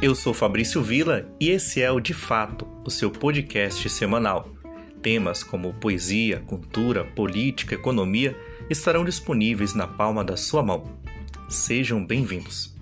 Eu sou Fabrício Vila e esse é o De Fato, o seu podcast semanal. Temas como poesia, cultura, política, economia estarão disponíveis na palma da sua mão. Sejam bem-vindos.